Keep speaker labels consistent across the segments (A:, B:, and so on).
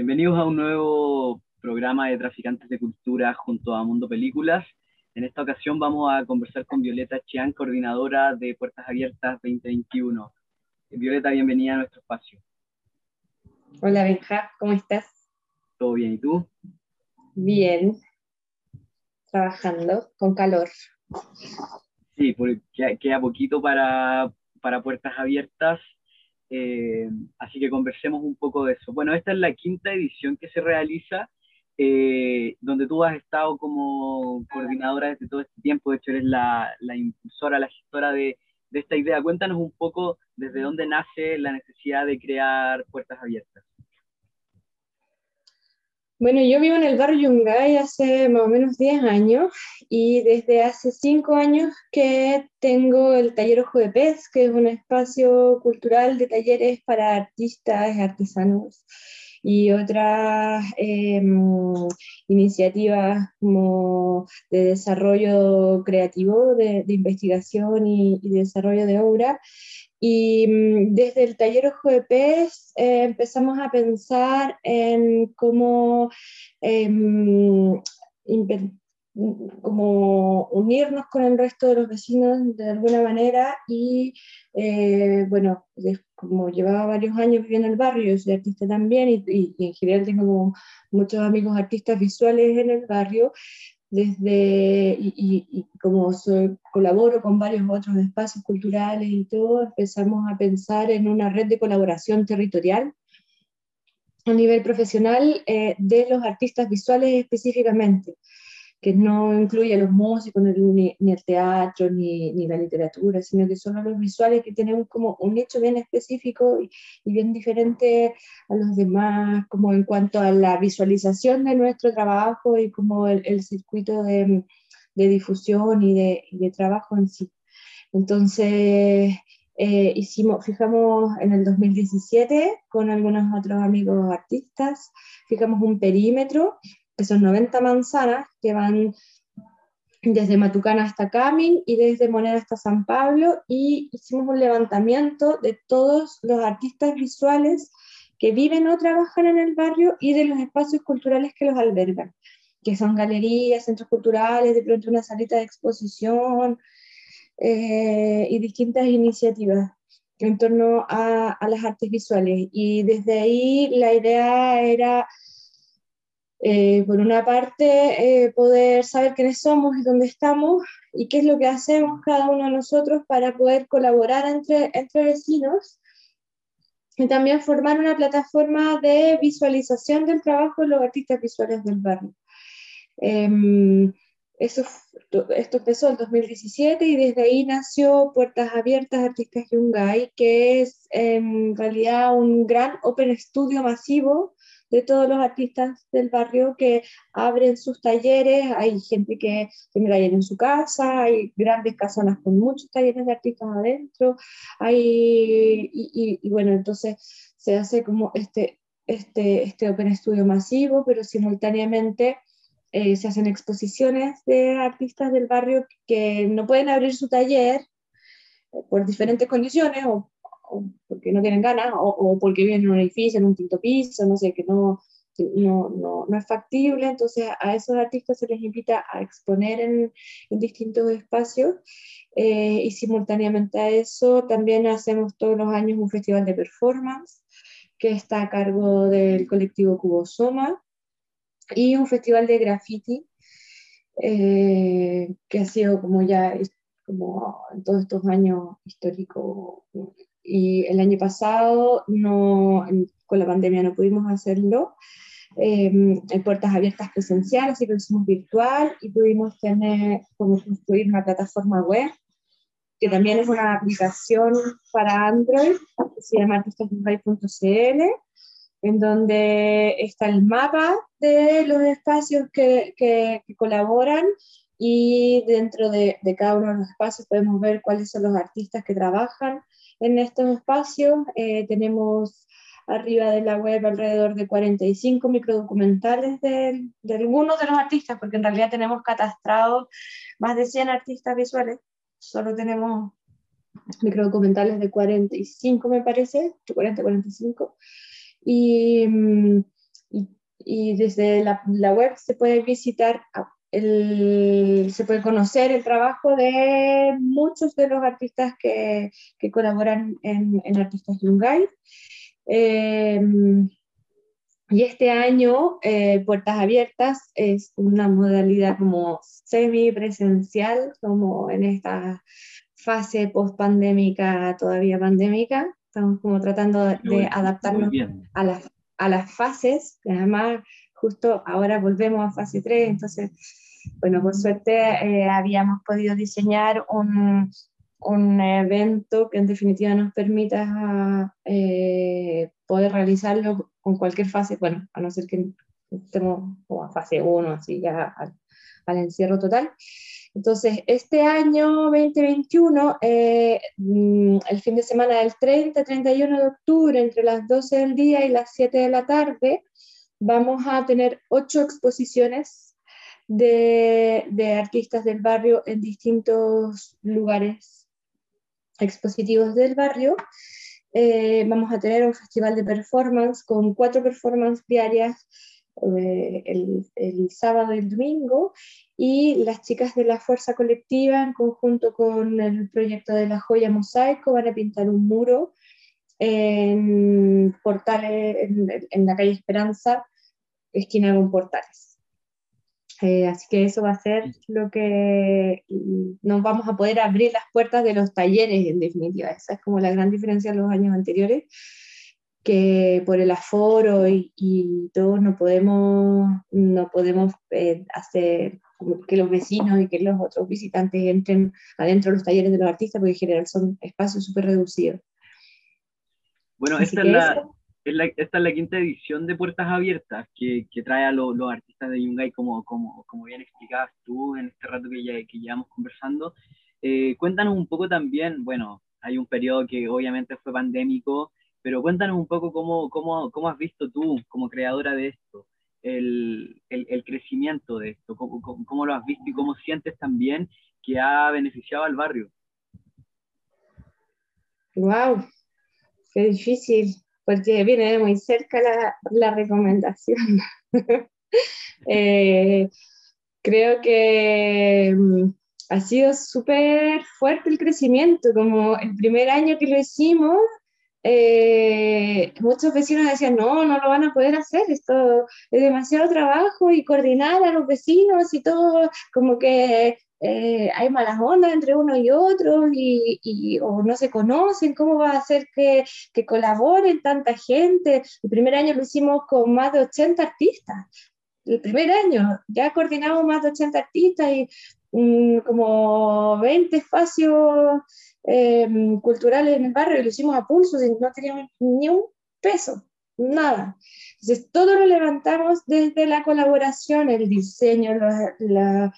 A: Bienvenidos a un nuevo programa de Traficantes de Cultura junto a Mundo Películas. En esta ocasión vamos a conversar con Violeta Chian, coordinadora de Puertas Abiertas 2021. Violeta, bienvenida a nuestro espacio.
B: Hola Benja, ¿cómo estás?
A: ¿Todo bien? ¿Y tú?
B: Bien, trabajando con calor.
A: Sí, porque queda poquito para, para Puertas Abiertas, eh, así que conversemos un poco de eso. Bueno, esta es la quinta edición que se realiza, eh, donde tú has estado como coordinadora desde todo este tiempo, de hecho eres la, impulsora, la gestora de, de esta idea. Cuéntanos un poco desde dónde nace la necesidad de crear Puertas Abiertas.
B: Bueno, yo vivo en el barrio Yungay hace más o menos 10 años y desde hace 5 años que tengo el taller Ojo de Pez, que es un espacio cultural de talleres para artistas, artesanos y otras em, iniciativas como de desarrollo creativo, de, investigación y, y, desarrollo de obra. Y mm, desde el taller Ojo de Pez eh, empezamos a pensar en cómo, como unirnos con el resto de los vecinos de alguna manera y eh, bueno, como llevaba varios años viviendo en el barrio, soy artista también y, y en general tengo muchos amigos artistas visuales en el barrio, desde, y, como colaboro con varios otros espacios culturales y todo, empezamos a pensar en una red de colaboración territorial a nivel profesional eh, de los artistas visuales específicamente que no incluye a los músicos, ni, ni el teatro, ni, ni, la literatura, sino que son los visuales que tienen como un hecho bien específico y, bien diferente a los demás, como en cuanto a la visualización de nuestro trabajo y como el, el circuito de, de, difusión y de, de, trabajo en sí. Entonces, eh, hicimos, fijamos en el 2017 con algunos otros amigos artistas, fijamos un perímetro que son 90 manzanas que van desde Matucana hasta Camin y desde Moneda hasta San Pablo y hicimos un levantamiento de todos los artistas visuales que viven o trabajan en el barrio y de los espacios culturales que los albergan, que son galerías, centros culturales, de pronto una salita de exposición eh, y distintas iniciativas en torno a, a las artes visuales. Y desde ahí la idea era eh, por una parte, eh, poder saber quiénes somos y dónde estamos y qué es lo que hacemos cada uno de nosotros para poder colaborar entre, entre vecinos y también formar una plataforma de visualización del trabajo de los artistas visuales del barrio. Em, eso, esto empezó en 2017 y desde ahí nació Puertas Abiertas Artistas Yungay, que es en realidad un gran open studio masivo de todos los artistas del barrio que abren sus talleres, hay gente que tiene taller en su casa, hay grandes casonas con muchos talleres de artistas adentro, hay, y, bueno, entonces se hace como este, este, este Open Studio masivo, pero simultáneamente... Eh, se hacen exposiciones de artistas del barrio que no pueden abrir su taller eh, por diferentes condiciones o porque no tienen ganas, o, porque viven en un edificio, en un quinto piso, no sé, que no, no, no, no, es factible, entonces a esos artistas se les invita a exponer en, en distintos espacios eh, y simultáneamente a eso también hacemos todos los años un festival de performance que está a cargo del colectivo Cubosoma y un festival de graffiti eh, que ha sido como ya como en todos estos años históricos y el año pasado no, con la pandemia no pudimos hacerlo. Eh, en puertas abiertas presenciales, así que lo hicimos virtual y pudimos tener, como construir una plataforma web que también es una aplicación para Android, que se llama artistasmobile.cl, en donde está el mapa de los espacios que, que, que colaboran y dentro de, de, cada uno de los espacios podemos ver cuáles son los artistas que trabajan en estos espacios. Eh, tenemos arriba de la web alrededor de 45 microdocumentales de, de, algunos de los artistas, porque en realidad tenemos catastrados más de 100 artistas visuales. Solo tenemos microdocumentales de 45, me parece, 40, 45. Y, mm, y desde la, la, web se puede visitar, el, se puede conocer el trabajo de muchos de los artistas que, que colaboran en, en Artistas Yungay. Eh, y este año, eh, Puertas Abiertas es una modalidad como semi-presencial, como en esta fase post-pandémica, todavía pandémica. Estamos como tratando de adaptarnos a las, a las fases, además justo ahora volvemos a fase 3, entonces, bueno, por suerte eh, habíamos podido diseñar un, un evento que en definitiva nos permita eh, poder realizarlo con cualquier fase, bueno, a no ser que estemos como a fase 1, así ya al, encierro total. Entonces, este año 2021, eh, mm, el fin de semana del 30-31 de octubre, entre las 12 del día y las 7 de la tarde, vamos a tener ocho exposiciones de, artistas del barrio en distintos lugares expositivos del barrio. Eh, vamos a tener un festival de performance con cuatro performances diarias eh, el, sábado y el domingo y las chicas de la Fuerza Colectiva en conjunto con el proyecto de la Joya Mosaico van a pintar un muro en, portales, en, en la calle Esperanza, esquina con portales. Eh, así que eso va a ser lo que nos vamos a poder abrir las puertas de los talleres, en definitiva. Esa es como la gran diferencia de los años anteriores, que por el aforo y, y todo no podemos, no podemos eh, hacer que los vecinos y que los otros visitantes entren adentro de los talleres de los artistas, porque en general son espacios súper reducidos.
A: Bueno, esta es la, esta es la quinta edición de Puertas Abiertas que, que trae a los artistas de Yungay, como, como, como bien explicabas tú en este rato que, ya, que llevamos conversando. Eh, cuéntanos un poco también, bueno, hay un periodo que obviamente fue pandémico, pero cuéntanos un poco cómo, cómo, cómo has visto tú, como creadora de esto, el, el, el crecimiento de esto, cómo, cómo, lo has visto y cómo sientes también que ha beneficiado al barrio.
B: ¡Wow! ¡Qué difícil! porque viene muy cerca la, la recomendación. Eh, creo que mm, ha sido súper fuerte el crecimiento, como el primer año que lo hicimos, eh, muchos vecinos decían, no, no lo van a poder hacer, esto es demasiado trabajo y coordinar a los vecinos y todo, como que eh, hay malas ondas entre uno y otro y, o no se conocen, ¿cómo va a hacer que, que, colaboren tanta gente? El primer año lo hicimos con más de 80 artistas. El primer año ya coordinamos más de 80 artistas y mm, como 20 espacios em, culturales en el barrio y lo hicimos a pulso y no teníamos ni un peso, nada. Entonces todo lo levantamos desde la colaboración, el diseño, la, la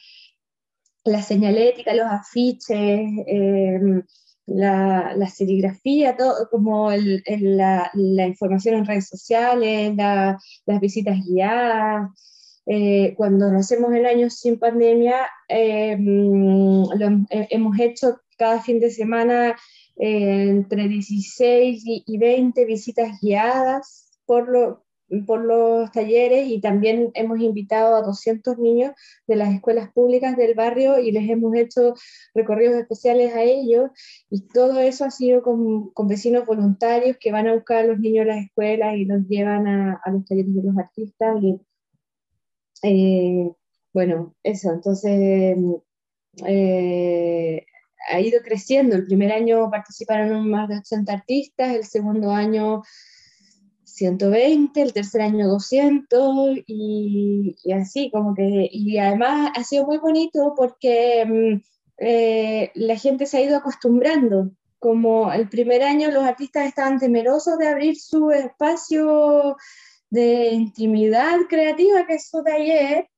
B: la señalética, los afiches, em, la, serigrafía, todo, como la, información en redes sociales, las visitas guiadas. Eh, cuando nos hacemos el año sin pandemia, em, lo, hemos hecho cada fin de semana eh, entre 16 y, y 20 visitas guiadas por, lo, por los talleres y también hemos invitado a 200 niños de las escuelas públicas del barrio y les hemos hecho recorridos especiales a ellos y todo eso ha sido con, con vecinos voluntarios que van a buscar a los niños a las escuelas y los llevan a, a los talleres de los artistas y eh, bueno, eso, entonces eh, ha ido creciendo. El primer año participaron más de 80 artistas, el segundo año 120, el tercer año 200 y, y, así como que, y además ha sido muy bonito porque mm, eh, la gente se ha ido acostumbrando. Como el primer año los artistas estaban temerosos de abrir su espacio de intimidad creativa, que es su taller,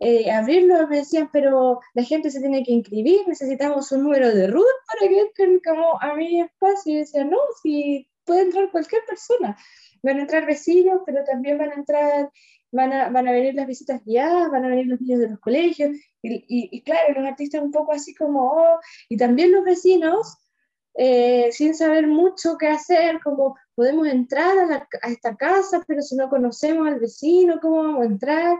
B: eh, abrirlo, me decían, pero la gente se tiene que inscribir, necesitamos un número de root para que entren como a mi espacio. Y decían, no, si puede entrar cualquier persona van a entrar vecinos, pero también van a entrar, van a, van a venir las visitas guiadas, van a venir los niños de los colegios, y, y, claro, los artistas un poco así como, oh, y también los vecinos, eh, sin saber mucho qué hacer, como podemos entrar a, a, esta casa, pero si no conocemos al vecino, ¿cómo vamos a entrar?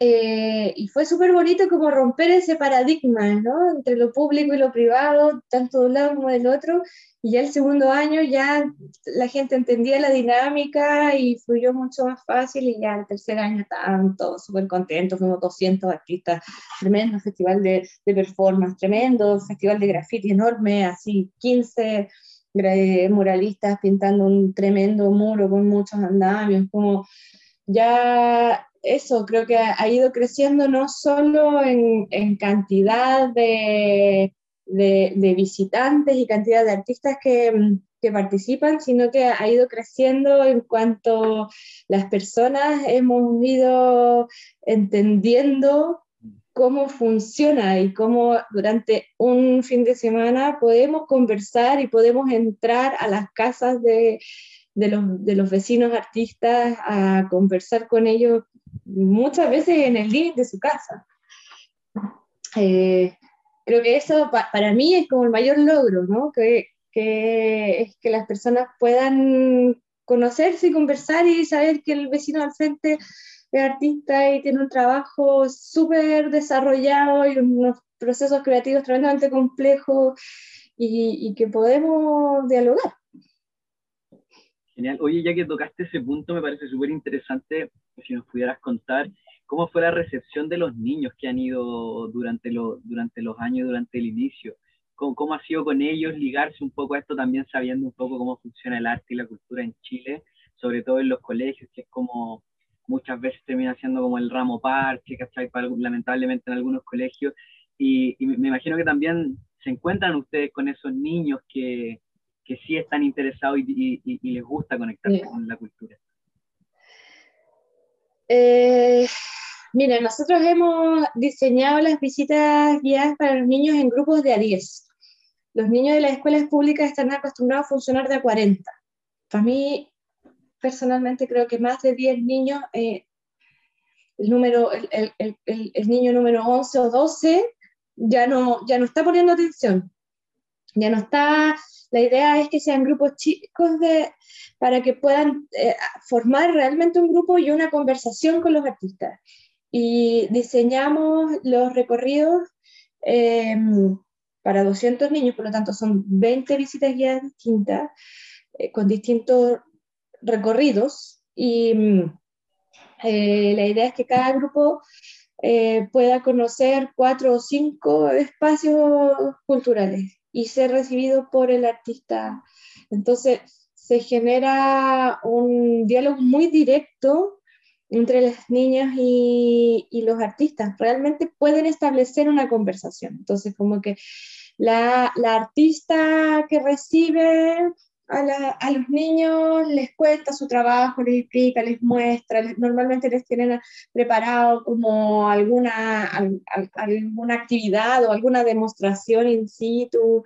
B: Eh, y fue súper bonito como romper ese paradigma, ¿no? Entre lo público y lo privado, tanto de un lado como del otro. Y ya el segundo año ya la gente entendía la dinámica y fluyó mucho más fácil y ya el tercer año estaban todos súper contentos, fuimos 200 artistas, tremendo festival de, de performance, tremendo festival de graffiti enorme, así 15 muralistas pintando un tremendo muro con muchos andamios, como ya eso, creo que ha ido creciendo no solo en, en cantidad de, de, visitantes y cantidad de artistas que, que, participan, sino que ha ido creciendo en cuanto las personas hemos ido entendiendo cómo funciona y cómo durante un fin de semana podemos conversar y podemos entrar a las casas de, de los, de los, vecinos artistas a conversar con ellos muchas veces en el living de su casa. Eh, creo que eso para mí es como el mayor logro, ¿no? Que, que, es que las personas puedan conocerse y conversar y saber que el vecino al frente es artista y tiene un trabajo súper desarrollado y unos procesos creativos tremendamente complejos y, y que podemos dialogar.
A: Genial. Oye, ya que tocaste ese punto, me parece súper interesante si nos pudieras contar cómo fue la recepción de los niños que han ido durante, lo, durante los años, durante el inicio. ¿Cómo, ¿Cómo, ha sido con ellos ligarse un poco a esto, también sabiendo un poco cómo funciona el arte y la cultura en Chile, sobre todo en los colegios, que es como muchas veces termina siendo como el ramo parche, ¿cachai? Lamentablemente en algunos colegios. Y, y me imagino que también se encuentran ustedes con esos niños que, que sí están interesados y, les gusta conectarse con la cultura?
B: Eh, mira, nosotros hemos diseñado las visitas guiadas para los niños en grupos de a 10. Los niños de las escuelas públicas están acostumbrados a funcionar de a 40. Para mí, personalmente, creo que más de 10 niños, eh, el, número, el, el, el, niño número 11 o 12 ya no, ya no está poniendo atención, ya no está la idea es que sean grupos chicos de, para que puedan eh, formar realmente un grupo y una conversación con los artistas. Y diseñamos los recorridos em, para 200 niños, por lo tanto son 20 visitas guiadas distintas, eh, con distintos recorridos. Y mm, eh, la idea es que cada grupo pueda conocer cuatro o cinco espacios culturales y ser recibido por el artista. Entonces se genera un diálogo muy directo entre las niñas y, y los artistas. Realmente pueden establecer una conversación. Entonces como que la, la artista que recibe a, los niños les cuenta su trabajo, les explica, les muestra, normalmente les tienen preparado como alguna, alguna actividad o alguna demostración in situ.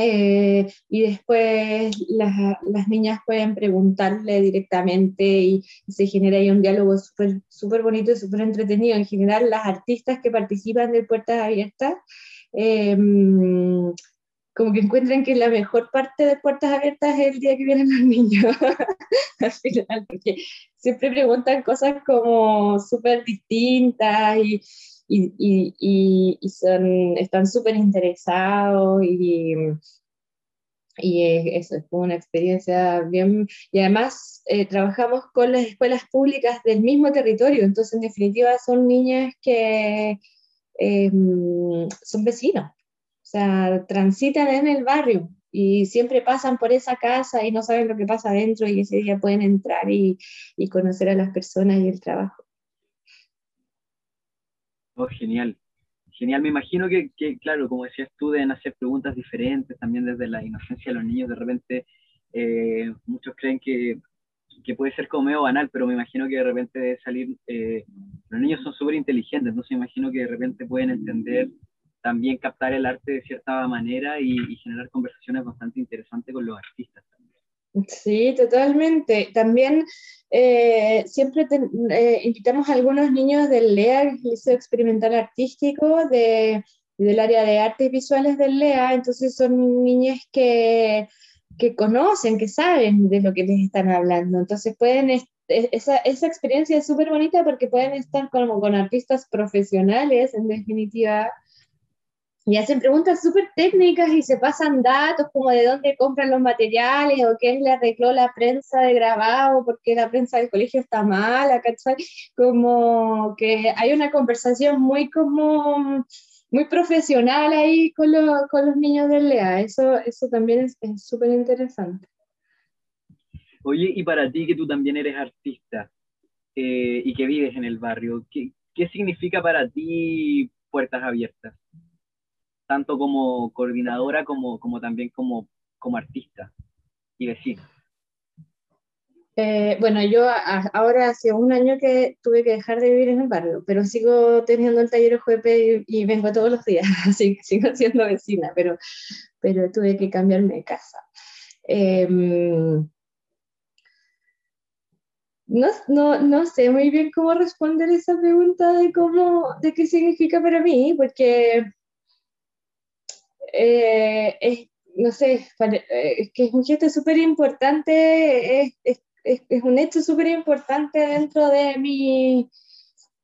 B: Eh, y después las, las, niñas pueden preguntarle directamente y, se genera ahí un diálogo súper super bonito y súper entretenido. En general, las artistas que participan de Puertas Abiertas eh, como que encuentran que la mejor parte de Puertas Abiertas es el día que vienen los niños, al final, porque siempre preguntan cosas como súper distintas y, y, y, son, están súper interesados y, y eso es una experiencia bien, y además eh, trabajamos con las escuelas públicas del mismo territorio, entonces en definitiva son niñas que eh, son vecinos sea, transitan en el barrio y siempre pasan por esa casa y no saben lo que pasa adentro y ese día pueden entrar y, y conocer a las personas y el trabajo.
A: Oh, genial. Genial, me imagino que, que, claro, como decías tú, deben hacer preguntas diferentes también desde la inocencia de los niños. De repente, eh, muchos creen que, que, puede ser como medio banal, pero me imagino que de repente debe salir. Eh, los niños son súper inteligentes, entonces me imagino que de repente pueden entender también captar el arte de cierta manera y, generar conversaciones bastante interesantes con los artistas.
B: Sí, totalmente. También eh, siempre eh, invitamos a algunos niños del LEA, Liceo Experimental Artístico, de, del área de artes visuales del LEA, entonces son niñas que, que conocen, que saben de lo que les están hablando, entonces pueden, esa, esa experiencia es súper bonita porque pueden estar como con artistas profesionales, en definitiva, y hacen preguntas súper técnicas y se pasan datos como de dónde compran los materiales o quién le arregló la prensa de grabado porque la prensa del colegio está mala, ¿cachai? Como que hay una conversación muy como muy profesional ahí con, con los niños del LEA. Eso, eso también es súper interesante.
A: Oye, y para ti que tú también eres artista eh, y que vives en el barrio, ¿qué, ¿qué significa para ti Puertas Abiertas? Tanto como coordinadora como, como también como, como artista y vecina.
B: Eh, bueno, yo ahora hace un año que tuve que dejar de vivir en el barrio, pero sigo teniendo el taller OJP y, y vengo todos los días, así que sigo siendo vecina, pero, pero tuve que cambiarme de casa. Em, no, no, no, sé muy bien cómo responder esa pregunta de cómo, de qué significa para mí, porque eh, es, no sé, eh, es que es un gesto súper importante, es, es, es un hecho súper importante dentro de mi,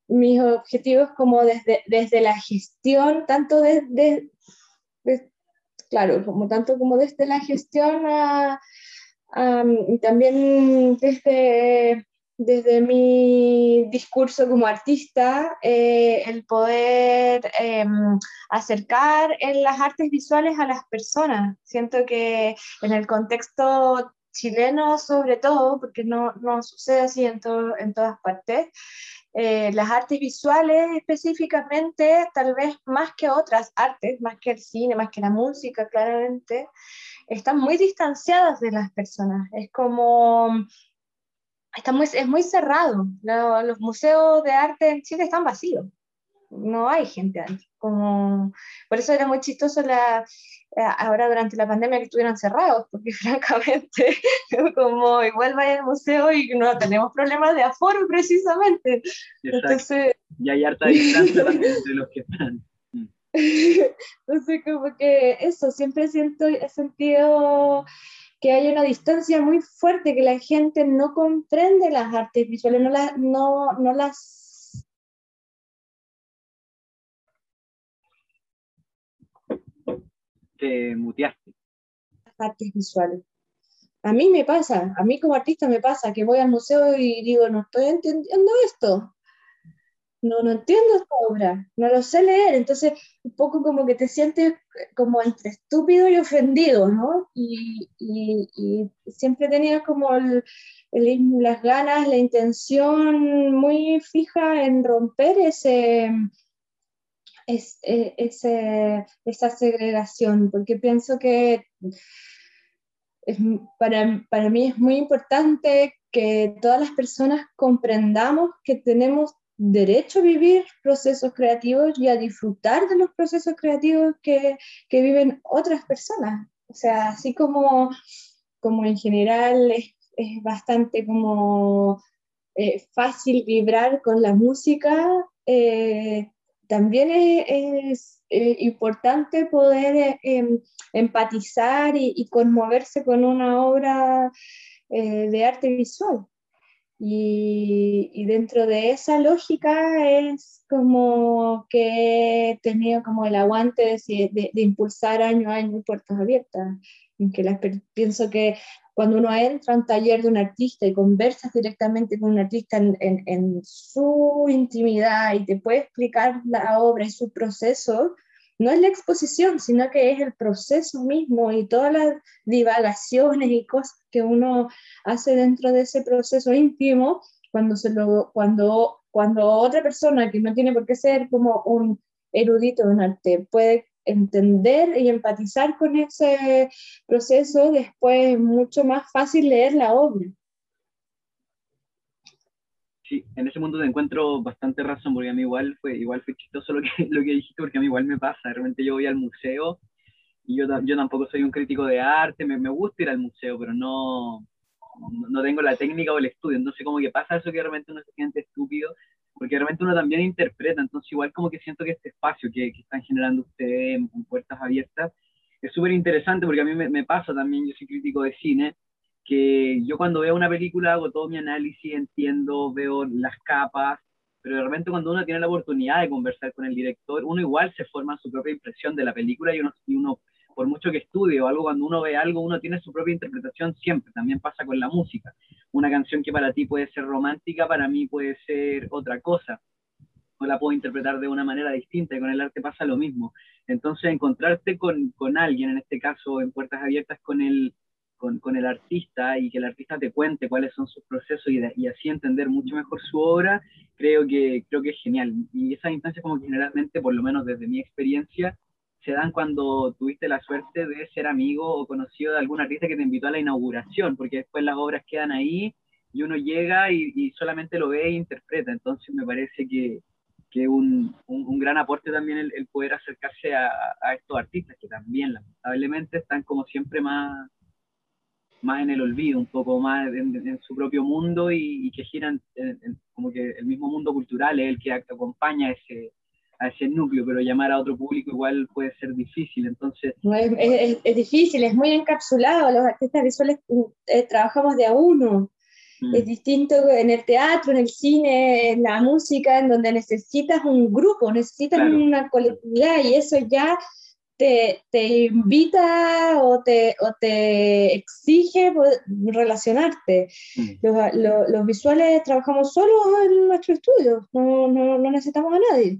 B: mis objetivos como desde, desde la gestión, tanto desde, claro, como tanto como desde la gestión a, también desde, desde mi discurso como artista, eh, el poder em, acercar en las artes visuales a las personas. Siento que en el contexto chileno sobre todo, porque no, no sucede así en, todo, en todas partes, eh, las artes visuales específicamente, tal vez más que otras artes, más que el cine, más que la música, claramente, están muy distanciadas de las personas. Es como, está muy, es muy cerrado. los museos de arte en Chile están vacíos no hay gente ahí. Como, por eso era muy chistoso la, eh, ahora durante la pandemia que estuvieron cerrados, porque francamente, como igual vaya al museo y no tenemos problemas de aforo precisamente. Entonces,
A: y hay harta distancia también entre los que están.
B: Entonces, como que eso, siempre siento, he sentido que hay una distancia muy fuerte, que la gente no comprende las artes visuales, no, las no, no las
A: te muteaste.
B: Artes visuales. A mí me pasa, a mí como artista me pasa que voy al museo y digo, no estoy entendiendo esto. No, no entiendo esta obra, no lo sé leer. Entonces, un poco como que te sientes como entre estúpido y ofendido, ¿no? Y, y, siempre tenía como las ganas, la intención muy fija en romper ese, es, eh, ese, esa segregación, porque pienso que para, para mí es muy importante que todas las personas comprendamos que tenemos derecho a vivir procesos creativos y a disfrutar de los procesos creativos que, que viven otras personas. O sea, así como, como en general es, es bastante como eh, fácil vibrar con la música, eh, también es, importante poder eh, em, empatizar y, conmoverse con una obra eh, de arte visual. Y, dentro de esa lógica es como que he tenido como el aguante de, de impulsar año a año puertas abiertas, en que las, pienso que cuando uno entra a un taller de un artista y conversas directamente con un artista en, en, su intimidad y te puede explicar la obra y su proceso, no es la exposición, sino que es el proceso mismo y todas las divagaciones y cosas que uno hace dentro de ese proceso íntimo, cuando, se lo, cuando, cuando otra persona que no tiene por qué ser como un erudito en arte puede entender y empatizar con ese proceso, después es mucho más fácil leer la obra.
A: Sí, en ese punto te encuentro bastante razón, porque a mí igual fue, igual fue chistoso lo que, lo que dijiste, porque a mí igual me pasa, de repente yo voy al museo y yo, yo tampoco soy un crítico de arte, me, me gusta ir al museo, pero no, no tengo la técnica o el estudio, entonces como que pasa eso que de repente uno se siente estúpido porque realmente uno también interpreta, entonces igual como que siento que este espacio que, que están generando ustedes en, Puertas Abiertas es súper interesante porque a mí me, me, pasa también, yo soy crítico de cine, que yo cuando veo una película hago todo mi análisis, entiendo, veo las capas, pero de repente cuando uno tiene la oportunidad de conversar con el director, uno igual se forma su propia impresión de la película y uno, y uno por mucho que estudie o algo, cuando uno ve algo, uno tiene su propia interpretación siempre. También pasa con la música. Una canción que para ti puede ser romántica, para mí puede ser otra cosa. O la puedo interpretar de una manera distinta y con el arte pasa lo mismo. Entonces, encontrarte con, con alguien, en este caso en Puertas Abiertas, con el, con, con, el artista y que el artista te cuente cuáles son sus procesos y, y, así entender mucho mejor su obra, creo que, creo que es genial. Y esas instancias como que generalmente, por lo menos desde mi experiencia, se dan cuando tuviste la suerte de ser amigo o conocido de algún artista que te invitó a la inauguración, porque después las obras quedan ahí y uno llega y, solamente lo ve e interpreta. Entonces me parece que, que un, un, gran aporte también el, poder acercarse a, a, estos artistas que también lamentablemente están como siempre más, más en el olvido, un poco más en, su propio mundo y, que giran como que el mismo mundo cultural es el que acompaña ese, a ese núcleo, pero llamar a otro público igual puede ser difícil. Entonces,
B: es, es, difícil, es muy encapsulado. Los artistas visuales eh, trabajamos de a uno. Mm. Es distinto en el teatro, en el cine, en la música, en donde necesitas un grupo, necesitas una colectividad y eso ya te, te invita o te, o te exige relacionarte. Mm. Los, los, visuales trabajamos solo en nuestro estudio, no, no, no necesitamos a nadie.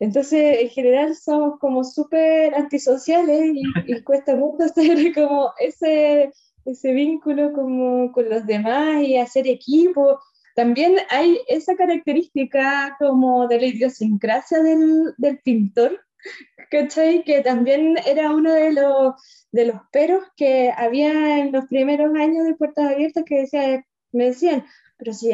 B: Entonces, en general somos como súper antisociales y, cuesta mucho hacer como ese, ese vínculo como con los demás y hacer equipo. También hay esa característica como de la idiosincrasia del, del pintor, ¿cachai? Que también era uno de los, de los peros que había en los primeros años de Puertas Abiertas que decía, me decían, pero si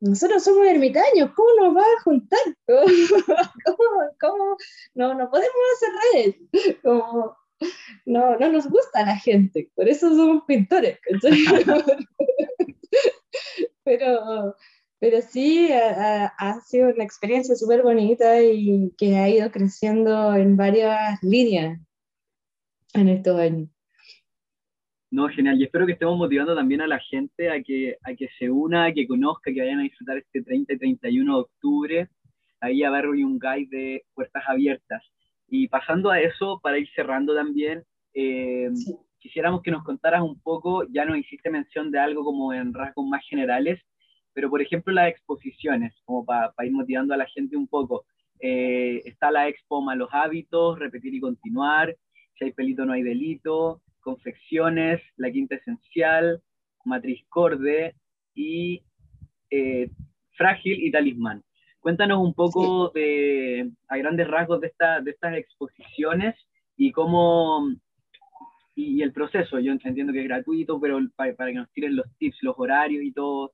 B: nosotros somos ermitaños, ¿cómo nos va a juntar? ¿Cómo, No, no podemos hacer redes. no, no nos gusta la gente, por eso somos pintores. pero, pero sí, ha, ha sido una experiencia súper bonita y que ha ido creciendo en varias líneas en estos años.
A: No, genial. Y espero que estemos motivando también a la gente a que, a que se una, a que conozca, que vayan a disfrutar este 30 y 31 de octubre, ahí a ver un guide de puertas abiertas. Y pasando a eso, para ir cerrando también, eh, quisiéramos que nos contaras un poco, ya nos hiciste mención de algo como en rasgos más generales, pero por ejemplo las exposiciones, como para ir motivando a la gente un poco. Eh, está la expo Malos Hábitos, Repetir y Continuar, Si hay pelito no hay delito, confecciones, la quinta esencial, matriz corde y eh, frágil y talismán. Cuéntanos un poco de, a grandes rasgos de, esta, de estas exposiciones y cómo y, el proceso. Yo entiendo que es gratuito, pero para, para, que nos tiren los tips, los horarios y todo,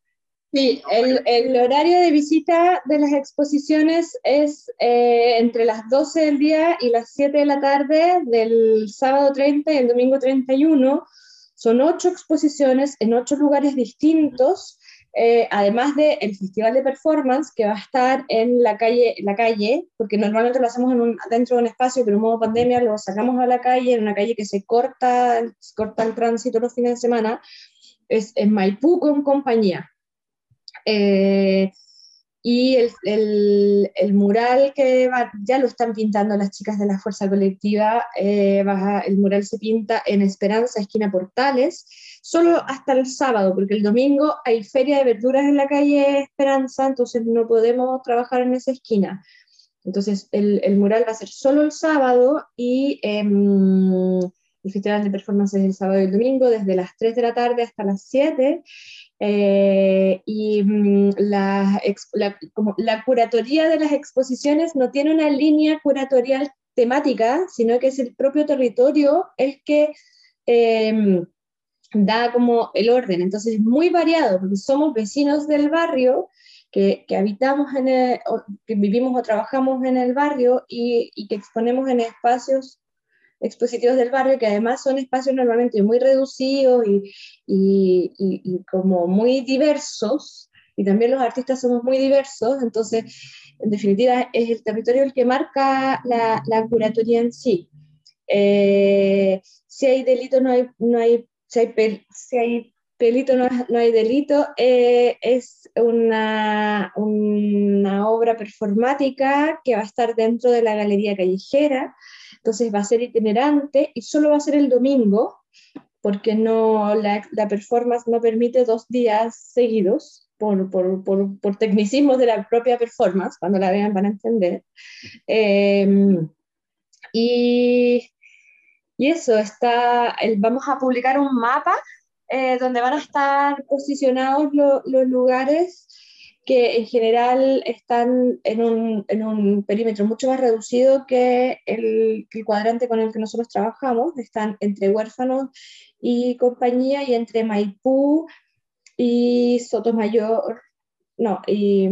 B: Sí, el, el, horario de visita de las exposiciones es eh, entre las 12 del día y las 7 de la tarde del sábado 30 y el domingo 31. Son ocho exposiciones en ocho lugares distintos, eh, además del el Festival de Performance que va a estar en la calle, la calle porque normalmente lo hacemos en un, dentro de un espacio, pero en modo pandemia lo sacamos a la calle, en una calle que se corta, se corta el tránsito los fines de semana, es en Maipú con compañía. Eh, y el, el, el, mural que ya lo están pintando las chicas de la Fuerza Colectiva, eh, el mural se pinta en Esperanza, esquina Portales, solo hasta el sábado, porque el domingo hay feria de verduras en la calle Esperanza, entonces no podemos trabajar en esa esquina. Entonces el, el mural va a ser solo el sábado y em, el festival de performance es el sábado y el domingo, desde las 3 de la tarde hasta las 7. Eh, y mm, la, como la curatoría de las exposiciones no tiene una línea curatorial temática, sino que es el propio territorio el que em, da como el orden. Entonces es muy variado, porque somos vecinos del barrio, que, que habitamos en el, que vivimos o trabajamos en el barrio y, y que exponemos en espacios expositivos del barrio, que además son espacios normalmente muy reducidos y, y, como muy diversos, y también los artistas somos muy diversos, entonces, en definitiva, es el territorio el que marca la, la curatoría en sí. Eh, si hay delito, no hay, no hay, si hay, delito, no, no hay delito. Eh, es una, una obra performática que va a estar dentro de la galería callejera, entonces va a ser itinerante y solo va a ser el domingo, porque no, la, la performance no permite dos días seguidos. Por, por, por, por, tecnicismos de la propia performance, cuando la vean van a entender. Eh, y, y, eso, está, vamos a publicar un mapa eh, donde van a estar posicionados los lugares que en general están en un, en un, perímetro mucho más reducido que el, el, cuadrante con el que nosotros trabajamos. Están entre huérfanos y compañía y entre Maipú y Sotomayor, no, y,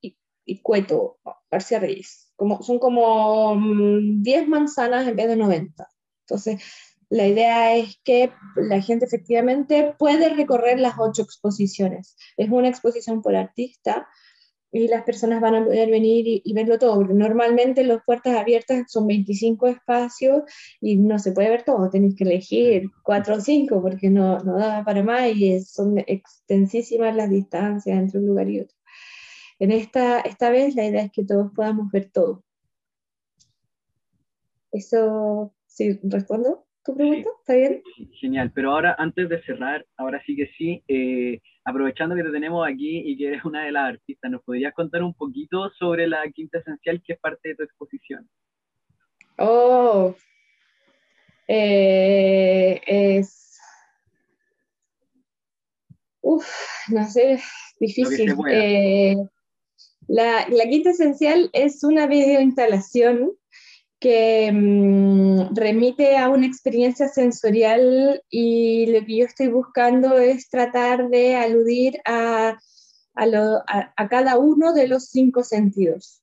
B: y, y Cueto, García Reyes. Como, son como 10 mm, manzanas en vez de 90. Entonces, la idea es que la gente efectivamente puede recorrer las ocho exposiciones. Es una exposición por artista y las personas van a poder venir y, verlo todo. Normalmente las puertas abiertas son 25 espacios y no se puede ver todo. Tenéis que elegir cuatro o cinco porque no, no da para más y son extensísimas las distancias entre un lugar y otro. En esta, esta vez la idea es que todos podamos ver todo. Eso, ¿sí respondo? Tu pregunta? ¿Está bien?
A: Genial, pero ahora antes de cerrar, ahora sí que sí, eh, aprovechando que te tenemos aquí y que eres una de las artistas, ¿nos podrías contar un poquito sobre la quinta esencial que es parte de tu exposición?
B: Oh, eh, es... Uf, no sé, difícil. Eh, la, la, quinta esencial es una videoinstalación que mm, remite a una experiencia sensorial y lo que yo estoy buscando es tratar de aludir a, a, cada uno de los cinco sentidos.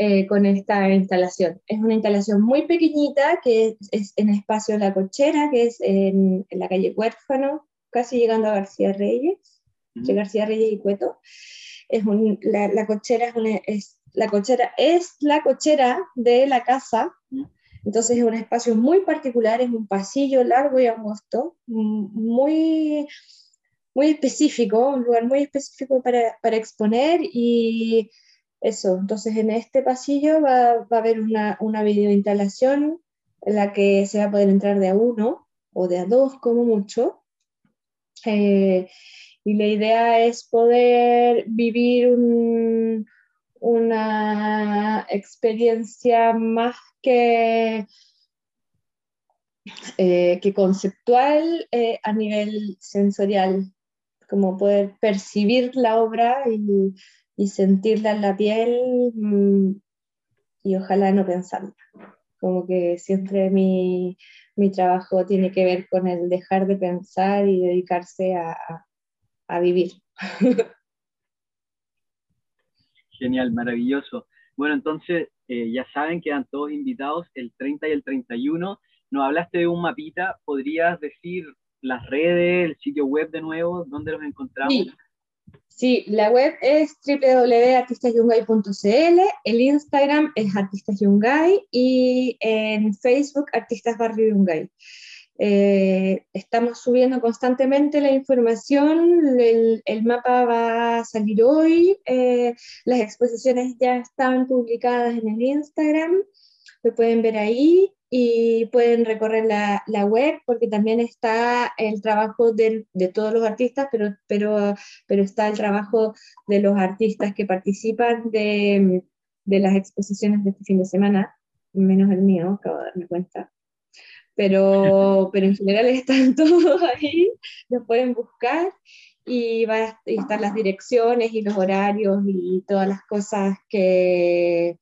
B: Eh, con esta instalación. Es una instalación muy pequeñita que es, en espacio La Cochera, que es en, la calle Huérfano, casi llegando a García Reyes, García Reyes y Cueto. Es la, la, Cochera es, una, es la cochera es la cochera de la casa, entonces es un espacio muy particular, es un pasillo largo y angosto, muy, muy específico, un lugar muy específico para, para exponer y eso, entonces en este pasillo va, va a haber una, una videoinstalación en la que se va a poder entrar de a uno o de a dos como mucho. Eh, y la idea es poder vivir un, una experiencia más que, eh, que conceptual eh, a nivel sensorial, como poder percibir la obra y, y sentirla en la piel mm, y ojalá no pensarla. Como que siempre mi, mi, trabajo tiene que ver con el dejar de pensar y dedicarse a, a vivir.
A: Genial, maravilloso. Bueno, entonces eh, ya saben, quedan todos invitados el 30 y el 31. Nos hablaste de un mapita, ¿podrías decir las redes, el sitio web de nuevo, dónde los encontramos?
B: Sí. la web es www.artistasyungay.cl, el Instagram es Artistas y en Facebook Artistas Barrio Yungay. Eh, estamos subiendo constantemente la información, el, el mapa va a salir hoy, eh, las exposiciones ya están publicadas en el Instagram, lo pueden ver ahí y pueden recorrer la, la web porque también está el trabajo de, todos los artistas, pero, pero, pero está el trabajo de los artistas que participan de, de las exposiciones de este fin de semana, menos el mío, acabo de darme cuenta pero, pero en general están todos ahí, los pueden buscar y van a estar las direcciones y los horarios y todas las cosas que,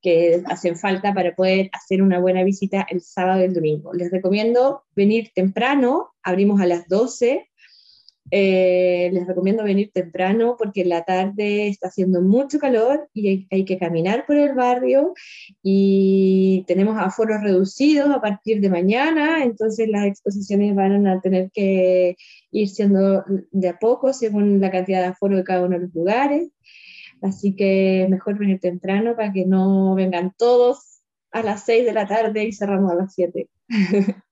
B: que hacen falta para poder hacer una buena visita el sábado y el domingo. Les recomiendo venir temprano, abrimos a las 12 eh, les recomiendo venir temprano porque en la tarde está haciendo mucho calor y hay, que caminar por el barrio y tenemos aforos reducidos a partir de mañana, entonces las exposiciones van a tener que ir siendo de a poco según la cantidad de aforo de cada uno de los lugares. Así que mejor venir temprano para que no vengan todos a las 6 de la tarde y cerramos a las 7.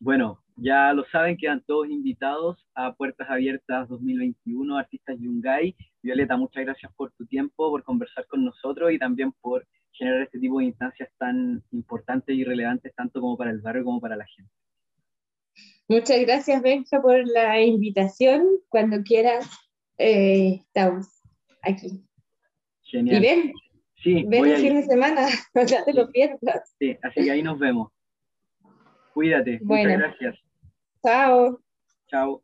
A: bueno, ya lo saben, quedan todos invitados a Puertas Abiertas 2021, Artistas Yungay. Violeta, muchas gracias por tu tiempo, por conversar con nosotros y también por generar este tipo de instancias tan importantes y relevantes tanto como para el barrio como para la gente.
B: Muchas gracias, Benja, por la invitación. Cuando quieras, eh, estamos aquí.
A: Genial.
B: Y ven,
A: sí,
B: ven el fin de semana, no te lo pierdas.
A: Sí, así que ahí nos vemos. Cuídate. Muchas gracias.
B: Tchau.
A: Tchau.